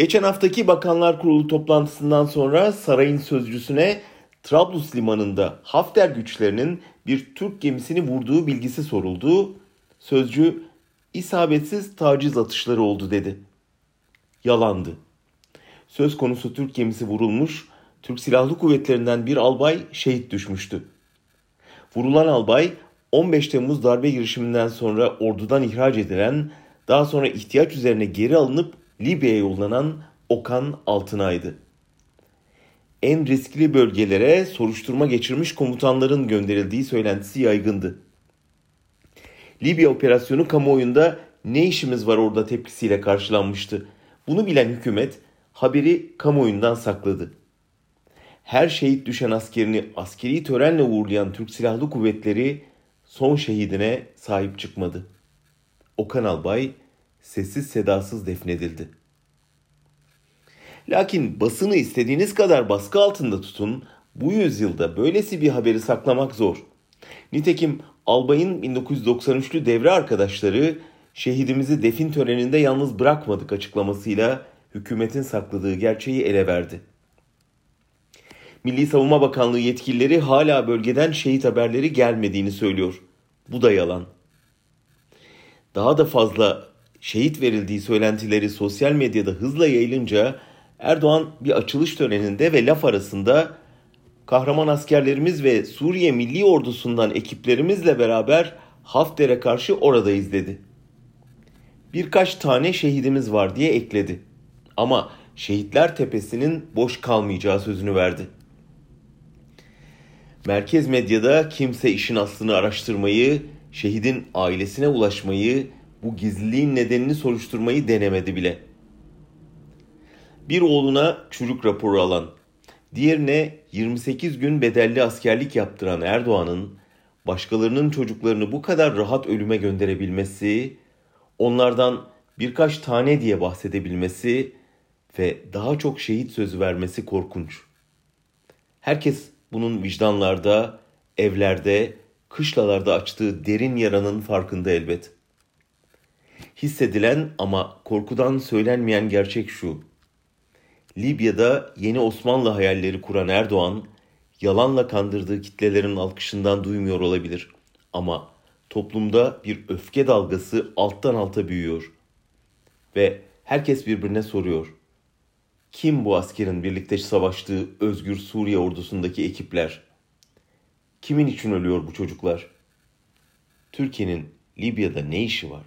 Geçen haftaki Bakanlar Kurulu toplantısından sonra sarayın sözcüsüne Trablus limanında Hafter güçlerinin bir Türk gemisini vurduğu bilgisi soruldu. Sözcü isabetsiz taciz atışları oldu dedi. Yalandı. Söz konusu Türk gemisi vurulmuş, Türk Silahlı Kuvvetlerinden bir albay şehit düşmüştü. Vurulan albay 15 Temmuz darbe girişiminden sonra ordudan ihraç edilen, daha sonra ihtiyaç üzerine geri alınıp Libya'ya yollanan Okan Altınay'dı. En riskli bölgelere soruşturma geçirmiş komutanların gönderildiği söylentisi yaygındı. Libya operasyonu kamuoyunda ne işimiz var orada tepkisiyle karşılanmıştı. Bunu bilen hükümet haberi kamuoyundan sakladı. Her şehit düşen askerini askeri törenle uğurlayan Türk Silahlı Kuvvetleri son şehidine sahip çıkmadı. Okan Albay sessiz sedasız defnedildi. Lakin basını istediğiniz kadar baskı altında tutun, bu yüzyılda böylesi bir haberi saklamak zor. Nitekim Albay'ın 1993'lü devre arkadaşları şehidimizi defin töreninde yalnız bırakmadık açıklamasıyla hükümetin sakladığı gerçeği ele verdi. Milli Savunma Bakanlığı yetkilileri hala bölgeden şehit haberleri gelmediğini söylüyor. Bu da yalan. Daha da fazla şehit verildiği söylentileri sosyal medyada hızla yayılınca Erdoğan bir açılış töreninde ve laf arasında kahraman askerlerimiz ve Suriye Milli Ordusu'ndan ekiplerimizle beraber Hafter'e karşı oradayız dedi. Birkaç tane şehidimiz var diye ekledi. Ama Şehitler Tepesi'nin boş kalmayacağı sözünü verdi. Merkez medyada kimse işin aslını araştırmayı, şehidin ailesine ulaşmayı, bu gizliliğin nedenini soruşturmayı denemedi bile. Bir oğluna çürük raporu alan, diğerine 28 gün bedelli askerlik yaptıran Erdoğan'ın başkalarının çocuklarını bu kadar rahat ölüme gönderebilmesi, onlardan birkaç tane diye bahsedebilmesi ve daha çok şehit sözü vermesi korkunç. Herkes bunun vicdanlarda, evlerde, kışlalarda açtığı derin yaranın farkında elbet. Hissedilen ama korkudan söylenmeyen gerçek şu. Libya'da yeni Osmanlı hayalleri kuran Erdoğan, yalanla kandırdığı kitlelerin alkışından duymuyor olabilir. Ama toplumda bir öfke dalgası alttan alta büyüyor. Ve herkes birbirine soruyor. Kim bu askerin birlikte savaştığı özgür Suriye ordusundaki ekipler? Kimin için ölüyor bu çocuklar? Türkiye'nin Libya'da ne işi var?